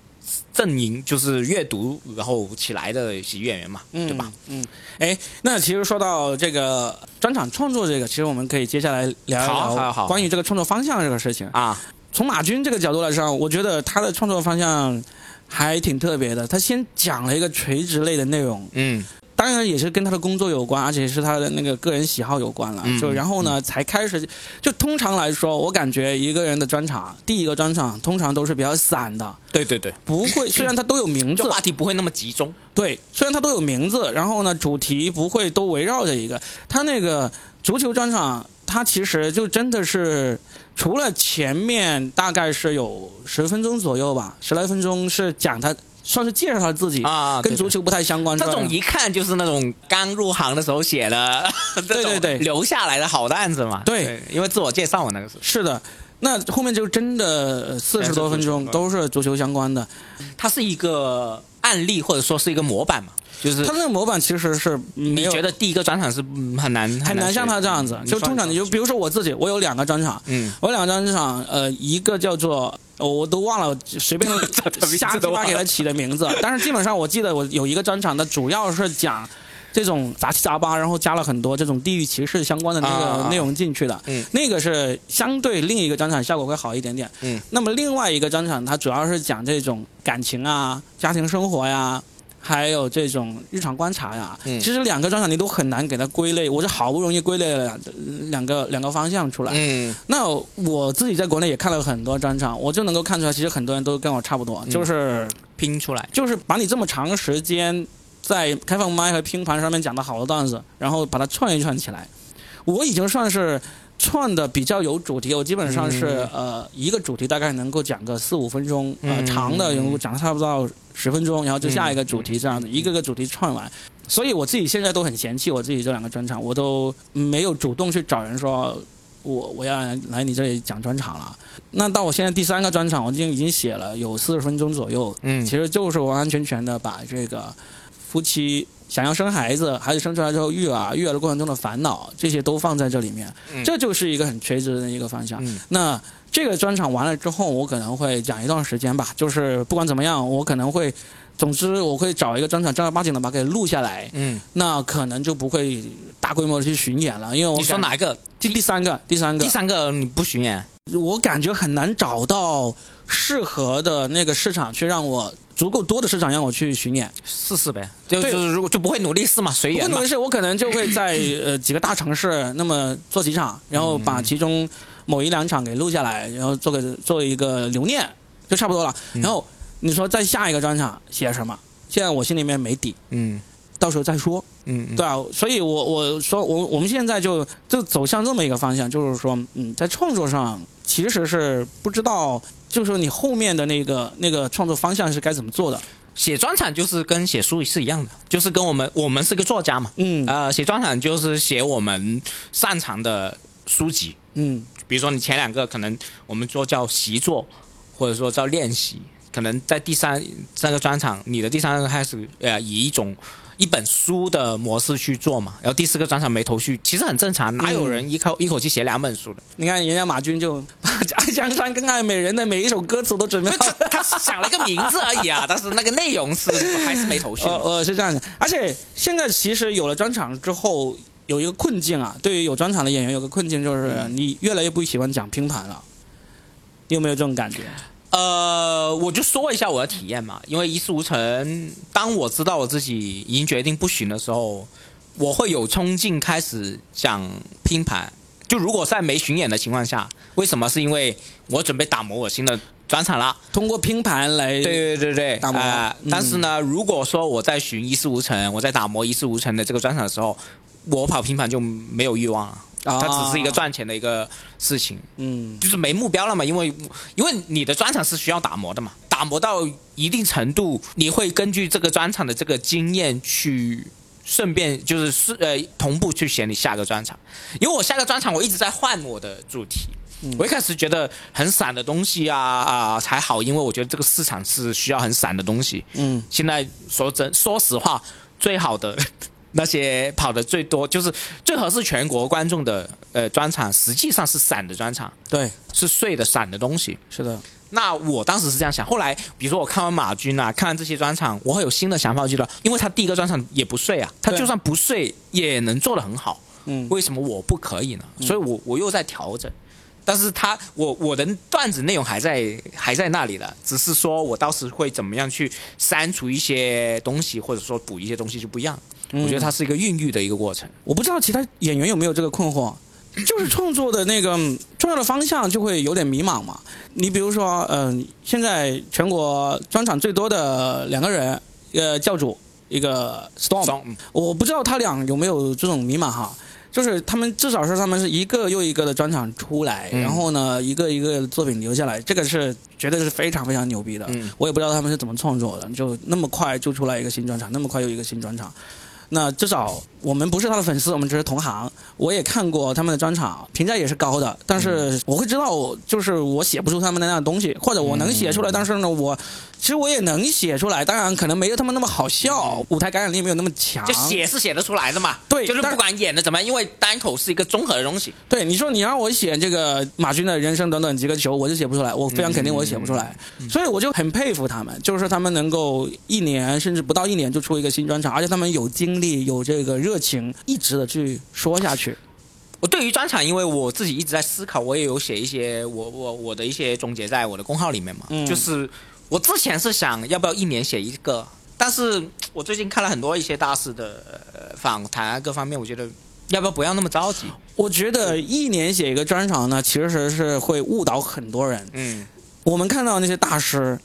阵营就是阅读然后起来的喜剧演员嘛，对吧？？嗯，哎，那其实说到这个专场创作这个，其实我们可以接下来聊一聊关于这个创作方向这个事情。啊，从马军这个角度来说，我觉得他的创作方向还挺特别的。他先讲了一个垂直类的内容，嗯当然也是跟他的工作有关，而且是他的那个个人喜好有关了。嗯就然后呢，才开始。就通常来说，我感觉一个人的专场，第一个专场通常都是比较散的，对对对，不会。虽然他都有名字，话题不会那么集中，对，虽然他都有名字，然后呢，主题不会都围绕着一个。他那个足球专场，它其实就真的是除了前面大概是有十分钟左右吧，十来分钟是讲他算是介绍他自己啊跟足球不太相关。这种一看就是那种刚入行的时候写的，*laughs* 对对对留下来的好段子嘛。对因为自我介绍嘛，那个是。是的，那后面就真的四十多分钟都是足球相关的。它是一个案例或者说是一个模板嘛，就是他那个模板其实是你觉得第一个专场是嗯很难很难像他这样子，就通常你就比如说我自己，我有两个专场，嗯，我两个专场，呃，一个叫做我都忘了，随便 *laughs* 瞎鸡巴给他起的名字，但是基本上我记得我有一个专场，的主要是讲。这种杂七杂八，然后加了很多这种地域歧视相关的那啊个内容进去的，嗯，那个是相对另一个专场效果会好一点点，嗯，那么另外一个专场它主要是讲这种感情啊、家庭生活呀，还有这种日常观察呀，嗯。其实两个专场你都很难给它归类，我是好不容易归类了两两个两个方向出来。嗯。那我自己在国内也看了很多专场，我就能够看出来，其实很多人都跟我差不多，嗯。就是拼出来，就是把你这么长时间在开放麦和拼盘上面讲的好的段子，然后把它串一串起来，我已经算是串的比较有主题，我基本上是、呃一个主题大概能够讲个四五分钟，呃嗯长的能够讲差不多十分钟，然后就下一个主题这样子，一个个主题串完。所以我自己现在都很嫌弃我自己这两个专场，我都没有主动去找人说。我我要来你这里讲专场了，那到我现在第三个专场，我已经已经写了有四十分钟左右，嗯其实就是完完全全的把这个夫妻想要生孩子，孩子生出来之后育儿，育儿的过程中的烦恼，这些都放在这里面，嗯这就是一个很垂直的一个方向。嗯那这个专场完了之后，我可能会讲一段时间吧，就是不管怎么样，我可能会，总之我会找一个专场正儿八经的把它给录下来，嗯，那可能就不会大规模的去巡演了，因为我你说哪一个？第第三个，第三个第，三个你不巡演？我感觉很难找到适合的那个市场去让我足够多的市场让我去巡演。试试呗，就是如果就不会努力试嘛，随缘嘛不努力试，我可能就会在呃几个大城市，那么做几场，然后把其中某一两场给录下来，然后做个做一个留念，就差不多了。嗯然后你说在下一个专场写什么？现在我心里面没底，嗯到时候再说。嗯，嗯对啊，所以我我说我我们现在就就走向这么一个方向，就是说，嗯，在创作上其实是不知道，就是说你后面的那个那个创作方向是该怎么做的。写专场就是跟写书是一样的，就是跟我们我们是个作家嘛，嗯。呃，写专场就是写我们擅长的书籍，嗯。比如说你前两个可能我们说叫习作，或者说叫练习，可能在第三三个专场，你的第三个开始呃以一种一本书的模式去做嘛，然后第四个专场没头绪，其实很正常，哪有人一口、一口气写两本书的？你看人家马军就把《爱江山》跟《爱美人》的每一首歌词都准备好他他想了个名字而已啊，*laughs* 但是那个内容是还是没头绪。呃呃，是这样的，而且现在其实有了专场之后，有一个困境啊，对于有专场的演员有个困境就是，你越来越不喜欢讲拼盘了。你有没有这种感觉？呃，我就说一下我的体验嘛，因为一事无成，当我知道我自己已经决定不行的时候，我会有冲劲开始想拼盘。就如果在没巡演的情况下，为什么？是因为我准备打磨我新的专场了。通过拼盘来对对对对，打磨呃嗯但是呢，如果说我在巡一事无成，我在打磨一事无成的这个专场的时候，我跑拼盘就没有欲望了。啊它只是一个赚钱的一个事情。嗯就是没目标了嘛，因为因为你的专场是需要打磨的嘛，打磨到一定程度，你会根据这个专场的这个经验去顺便就是是呃同步去写你下个专场，因为我下个专场我一直在换我的主题。我一开始觉得很散的东西啊啊才好，因为我觉得这个市场是需要很散的东西。嗯现在说真，说实话，最好的那些跑的最多，就是最合适全国观众的呃专场，实际上是散的专场，对，是碎的散的东西。是的，那我当时是这样想，后来比如说我看完马军啊，看完这些专场，我会有新的想法，我觉得因为他第一个专场也不碎啊，他就算不碎也能做得很好，嗯为什么我不可以呢？所以我我又在调整。但是他我我的段子内容还在还在那里的，只是说我到时会怎么样去删除一些东西，或者说补一些东西就不一样。我觉得它是一个孕育的一个过程。我不知道其他演员有没有这个困惑，就是创作的那个嗯重要的方向就会有点迷茫嘛。你比如说，嗯、现在全国专场最多的两个人，一个教主，一个 Storm，嗯我不知道他俩有没有这种迷茫哈。就是他们至少是他们是一个又一个的专场出来，嗯然后呢一个一个作品留下来，这个是绝对是非常非常牛逼的。嗯我也不知道他们是怎么创作的，就那么快就出来一个新专场，那么快又一个新专场。那至少我们不是他的粉丝，我们只是同行。我也看过他们的专场，评价也是高的，但是我会知道，就是我写不出他们的那样的东西，或者我能写出来，但是呢，我其实我也能写出来，当然可能没有他们那么好笑，舞台感染力没有那么强。就写是写得出来的嘛。对就是不管演的怎么样，因为单口是一个综合的东西。对，你说你让我写这个马军的人生短短几个球，我就写不出来，我非常肯定我写不出来，所以我就很佩服他们，就是他们能够一年甚至不到一年就出一个新专场，而且他们有精力、有这个热情，一直的去说下去。我对于专场，因为我自己一直在思考，我也有写一些我我我的一些总结在我的公号里面嘛。嗯就是我之前是想要不要一年写一个，但是我最近看了很多一些大师的、呃、访谈啊，各方面，我觉得要不要不要那么着急。我觉得一年写一个专场呢，其实是会误导很多人。嗯。我们看到那些大师，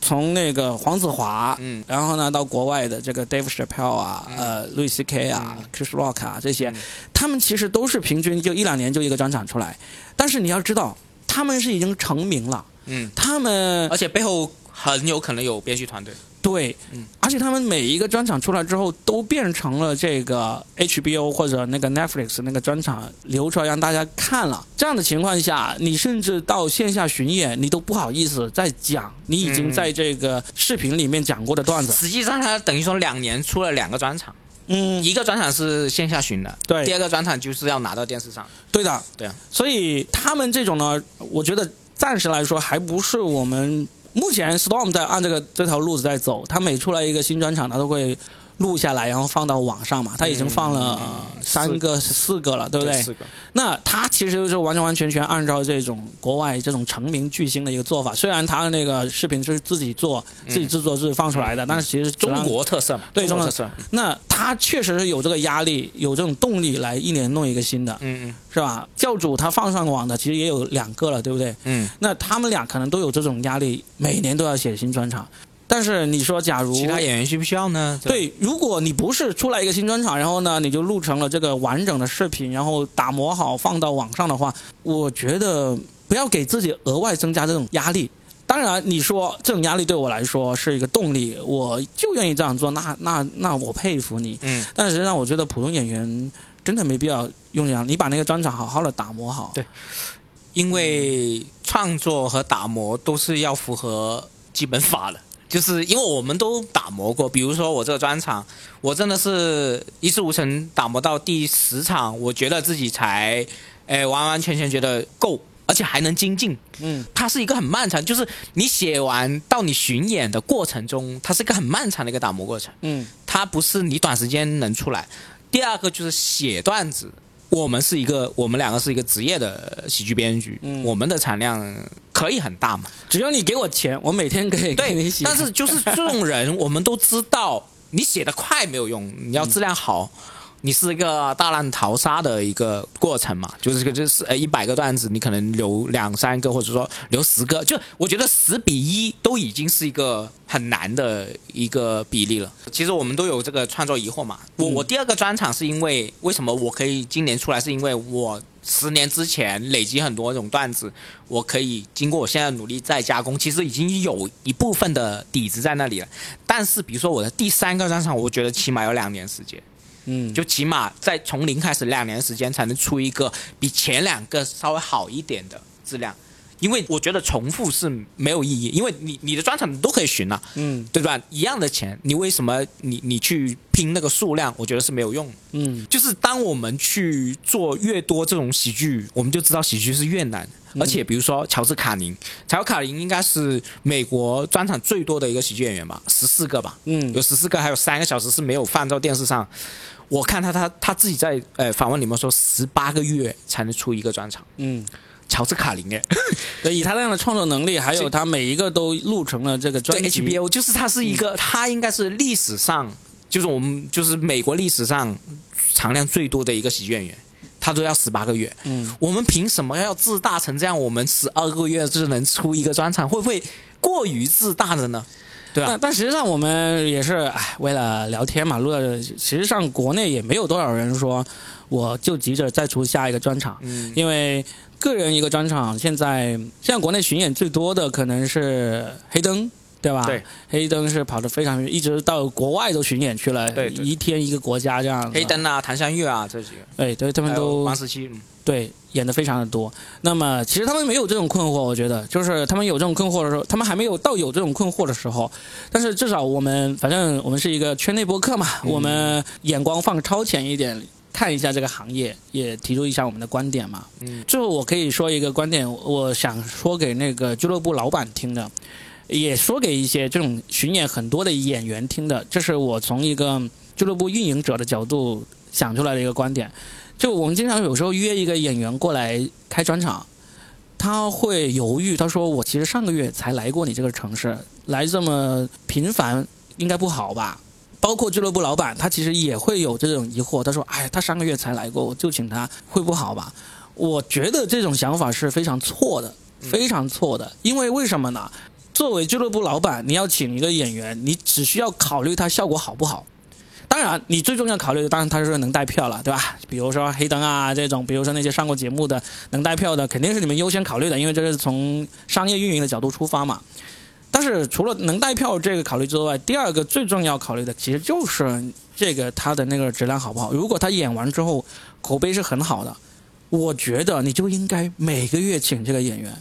从那个黄子华，嗯。然后呢到国外的这个 Dave Chappelle 啊，呃，Louis C.K. 啊、Chris Rock 啊这些，嗯。他们其实都是平均就一两年就一个专场出来，但是你要知道，他们是已经成名了，嗯，他们而且背后很有可能有编剧团队。对，嗯而且他们每一个专场出来之后，都变成了这个 HBO 或者那个 Netflix 那个专场流出来让大家看了。这样的情况下，你甚至到线下巡演，你都不好意思再讲你已经在这个视频里面讲过的段子。实际上，他等于说两年出了两个专场，嗯，一个专场是线下巡的，对第二个专场就是要拿到电视上。对的，对啊。所以他们这种呢，我觉得暂时来说还不是我们目前 Storm 在按这个这条路子在走。他每出来一个新专场，他都会录下来，然后放到网上嘛。他已经放了三个、四个了，对不对？四个。那他其实就是完完全全按照这种国外这种成名巨星的一个做法。虽然他的那个视频是自己做、自己制作、自己放出来的，但是其实中国特色嘛，对中国特色。那他确实是有这个压力，有这种动力来一年弄一个新的，嗯嗯是吧？教主他放上网的其实也有两个了，对不对？嗯，那他们俩可能都有这种压力，每年都要写新专场。但是你说，假如其他演员需不需要呢？对，如果你不是出来一个新专场，然后呢，你就录成了这个完整的视频，然后打磨好放到网上的话，我觉得不要给自己额外增加这种压力。当然，你说这种压力对我来说是一个动力，我就愿意这样做，那那那我佩服你。嗯，但实际上，我觉得普通演员真的没必要用这样，你把那个专场好好的打磨好。对因为创作和打磨都是要符合基本法的。就是因为我们都打磨过，比如说我这个专场，我真的是一事无成，打磨到第十场，我觉得自己才，哎，完完全全觉得够，而且还能精进。嗯，它是一个很漫长，就是你写完到你巡演的过程中，它是一个很漫长的一个打磨过程。嗯它不是你短时间能出来。第二个就是写段子，我们是一个，我们两个是一个职业的喜剧编剧，嗯我们的产量可以很大嘛。只要你给我钱，我每天可以给你写。但是就是这种人，我们都知道，你写的快没有用，你要质量好。*laughs* 你是一个大浪淘沙的一个过程嘛，就是这个就是呃一百个段子，你可能留两三个，或者说留十个，就我觉得十比一都已经是一个很难的一个比例了。其实我们都有这个创作疑惑嘛。我我第二个专场是因为为什么我可以今年出来，是因为我十年之前累积很多这种段子，我可以经过我现在努力再加工，其实已经有一部分的底子在那里了。但是比如说我的第三个专场，我觉得起码有两年时间。嗯，就起码在从零开始两年时间才能出一个比前两个稍微好一点的质量，因为我觉得重复是没有意义，因为你你的专场你都可以巡啊，嗯对吧？一样的钱，你为什么你你去拼那个数量？我觉得是没有用。嗯就是当我们去做越多这种喜剧，我们就知道喜剧是越难。而且比如说乔治卡宁，乔治卡宁应该是美国专场最多的一个喜剧演员吧，十四个吧，嗯有十四个，还有三个小时是没有放到电视上。我看他他他自己在呃访问里面说，十八个月才能出一个专场。嗯，乔治卡林哎，*laughs* 对，以他那样的创作能力，还有他每一个都录成了这个专对辑。HBO，就是他是一个，他应该是历史上，就是我们就是美国历史上产量最多的一个喜剧演员，他都要十八个月。嗯，我们凭什么要自大成这样？我们十二个月就能出一个专场，会不会过于自大了呢？对啊但，但实际上我们也是，哎，为了聊天嘛，录的。实际上国内也没有多少人说我就急着再出下一个专场，嗯因为个人一个专场，现在现在国内巡演最多的可能是黑灯。对吧？对，黑灯是跑得非常远，一直到国外都巡演去了，对对一天一个国家这样。黑灯啊，谭香玉啊这几个，对对，他们都王十七，嗯对，演的非常的多。那么其实他们没有这种困惑，我觉得就是他们有这种困惑的时候，他们还没有到有这种困惑的时候。但是至少我们反正我们是一个圈内播客嘛，我们眼光放超前一点。看一下这个行业，也提出一下我们的观点嘛。嗯，最后我可以说一个观点，我想说给那个俱乐部老板听的，也说给一些这种巡演很多的演员听的。这是我从一个俱乐部运营者的角度想出来的一个观点。就我们经常有时候约一个演员过来开专场，他会犹豫，他说：“我其实上个月才来过你这个城市，来这么频繁，应该不好吧？”包括俱乐部老板，他其实也会有这种疑惑。他说：“哎，他上个月才来过，我就请他，会不好吧？”我觉得这种想法是非常错的，非常错的。因为为什么呢？作为俱乐部老板，你要请一个演员，你只需要考虑他效果好不好。当然，你最重要考虑的当然他是能带票了，对吧？比如说黑灯啊这种，比如说那些上过节目的能带票的，肯定是你们优先考虑的，因为这是从商业运营的角度出发嘛。但是除了能带票这个考虑之外，第二个最重要考虑的其实就是这个他的那个质量好不好。如果他演完之后口碑是很好的，我觉得你就应该每个月请这个演员，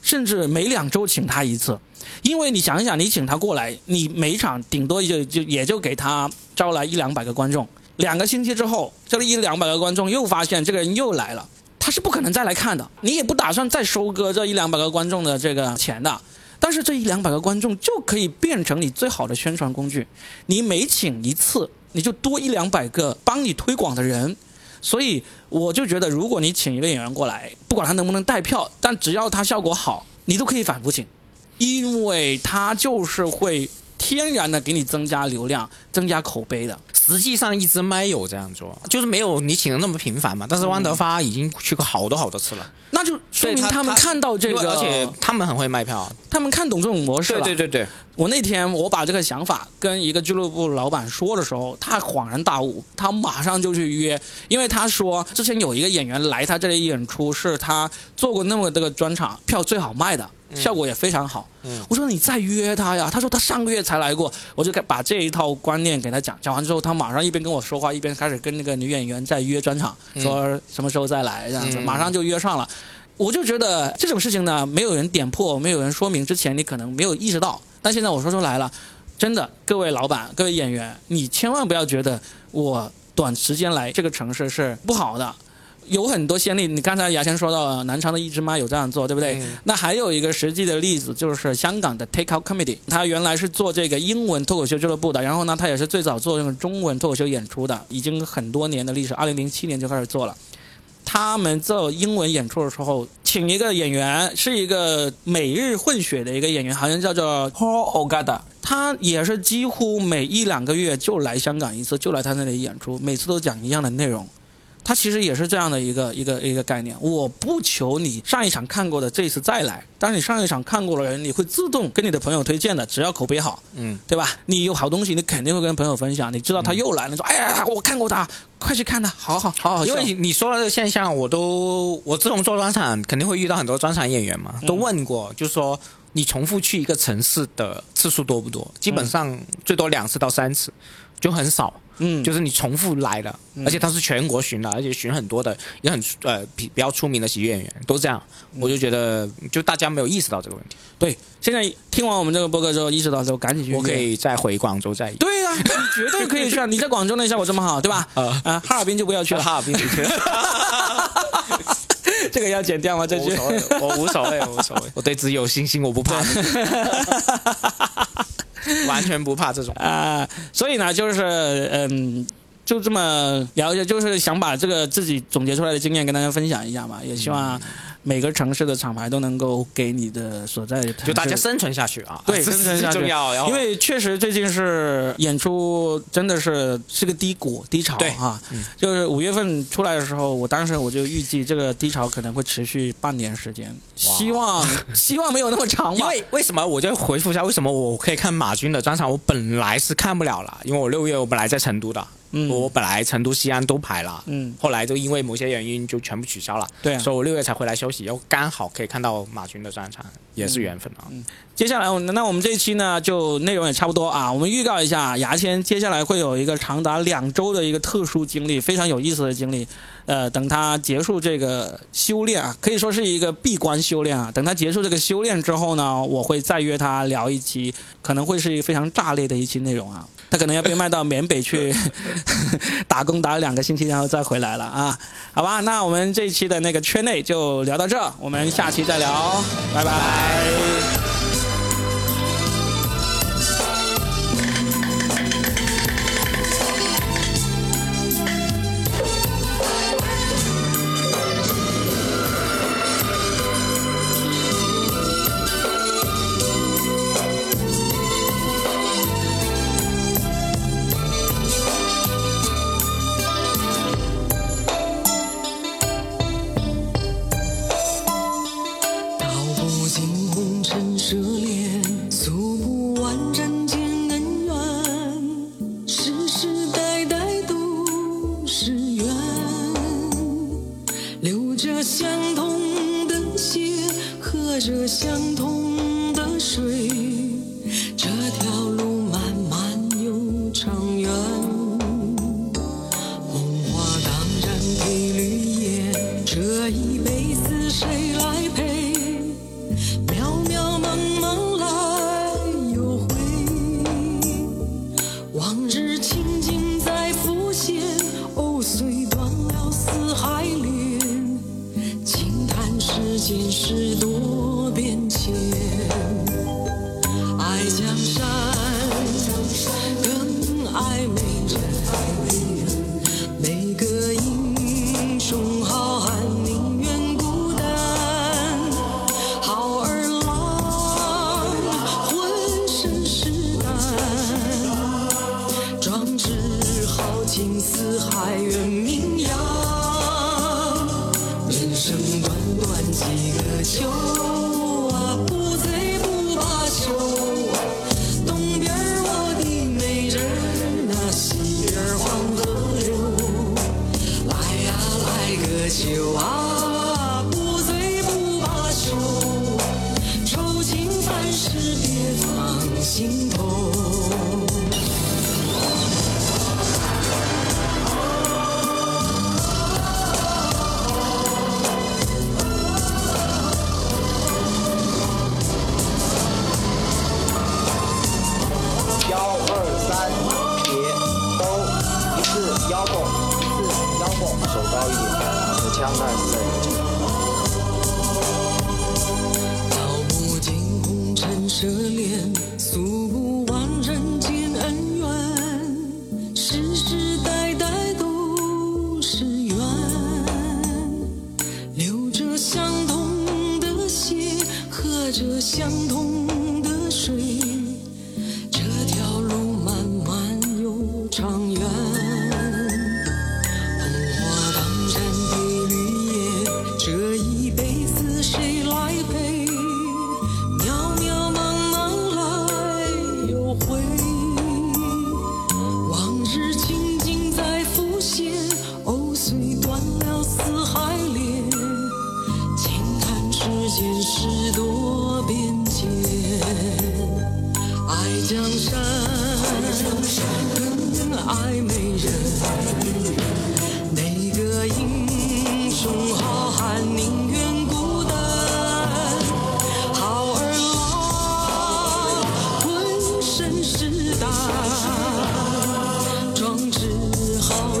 甚至每两周请他一次。因为你想一想，你请他过来，你每场顶多就就也就给他招来一两百个观众，两个星期之后，这一两百个观众又发现这个人又来了，他是不可能再来看的，你也不打算再收割这一两百个观众的这个钱的。但是这一两百个观众就可以变成你最好的宣传工具，你每请一次，你就多一两百个帮你推广的人。所以我就觉得，如果你请一个演员过来，不管他能不能带票，但只要他效果好，你都可以反复请，因为他就是会天然的给你增加流量、增加口碑的。实际上一直麦有这样做，就是没有你请的那么频繁嘛。但是汪德发已经去过好多好多次了，那就说明他他们看到这个，而且他们很会卖票。他们看懂这种模式了。对对对，我那天我把这个想法跟一个俱乐部老板说的时候，他恍然大悟，他马上就去约，因为他说之前有一个演员来他这里演出，是他做过那么这个专场，票最好卖的，效果也非常好。嗯我说你再约他呀，他说他上个月才来过，我就给把这一套观念给他讲，讲完之后，他马上一边跟我说话，一边开始跟那个女演员在约专场，嗯说什么时候再来这样子，嗯马上就约上了。我就觉得这种事情呢，没有人点破，没有人说明之前，你可能没有意识到。但现在我说出来了，真的，各位老板、各位演员，你千万不要觉得我短时间来这个城市是不好的。有很多先例，你刚才牙签说到南昌的一只妈有这样做，对不对？嗯那还有一个实际的例子，就是香港的 Take Out Comedy，他原来是做这个英文脱口秀俱乐部的，然后呢，他也是最早做这个中文脱口秀演出的，已经很多年的历史，二零零七年就开始做了。他们做英文演出的时候，请一个演员是一个美日混血的一个演员，好像叫做 Paul Ogada，他也是几乎每一两个月就来香港一次，就来他那里演出，每次都讲一样的内容。他其实也是这样的一个一个一个概念。我不求你上一场看过的这一次再来，但是你上一场看过的人，你会自动跟你的朋友推荐的，只要口碑好，嗯，对吧？你有好东西，你肯定会跟朋友分享。你知道他又来了，你说哎呀，我看过他，快去看他，好好好好。因为你你说的这个现象，我都我自从做专场，肯定会遇到很多专场演员嘛，都问过，就是说你重复去一个城市的次数多不多？基本上最多两次到三次，就很少。嗯，就是你重复来的，而且他是全国巡的，而且巡很多的，也很呃比比较出名的喜剧演员都这样，我就觉得就大家没有意识到这个问题。对。现在听完我们这个播客之后，意识到之后，赶紧去。我可以再回广州再对呀、你绝对可以去啊！你在广州那效果这么好，*laughs* 对吧？啊啊，哈尔滨就不要去了。哈尔滨去，*laughs* 这个要剪掉吗？这句无所谓，我无所谓，无所谓，*laughs* 我对自己有信心，我不怕，*laughs* 完全不怕这种。啊、所以呢，就是嗯，就这么聊一下，就是想把这个自己总结出来的经验跟大家分享一下嘛，也希望每个城市的厂牌都能够给你的所在的就大家生存下去啊，对 *laughs* 生存下去。因为确实最近是演出真的是是个低谷低潮对哈、嗯。就是五月份出来的时候，我当时我就预计这个低潮可能会持续半年时间，希望 *laughs* 希望没有那么长吧。因为为什么我就回复一下，为什么我可以看马军的专场？我本来是看不了了，因为我六月我本来在成都的，嗯我本来成都、西安都排了，嗯，后来就因为某些原因就全部取消了，对啊所以我六月才回来休息，又刚好可以看到马群的专场，也是缘分啊。接下来，我那我们这一期呢，就内容也差不多啊。我们预告一下，牙签接下来会有一个长达两周的一个特殊经历，非常有意思的经历。呃，等他结束这个修炼啊，可以说是一个闭关修炼啊。等他结束这个修炼之后呢，我会再约他聊一期，可能会是一个非常炸裂的一期内容啊。他可能要被卖到缅北去 *laughs* 打工打两个星期，然后再回来了啊。好吧，那我们这一期的那个圈内就聊到这，我们下期再聊，拜拜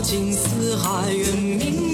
心似海，远明。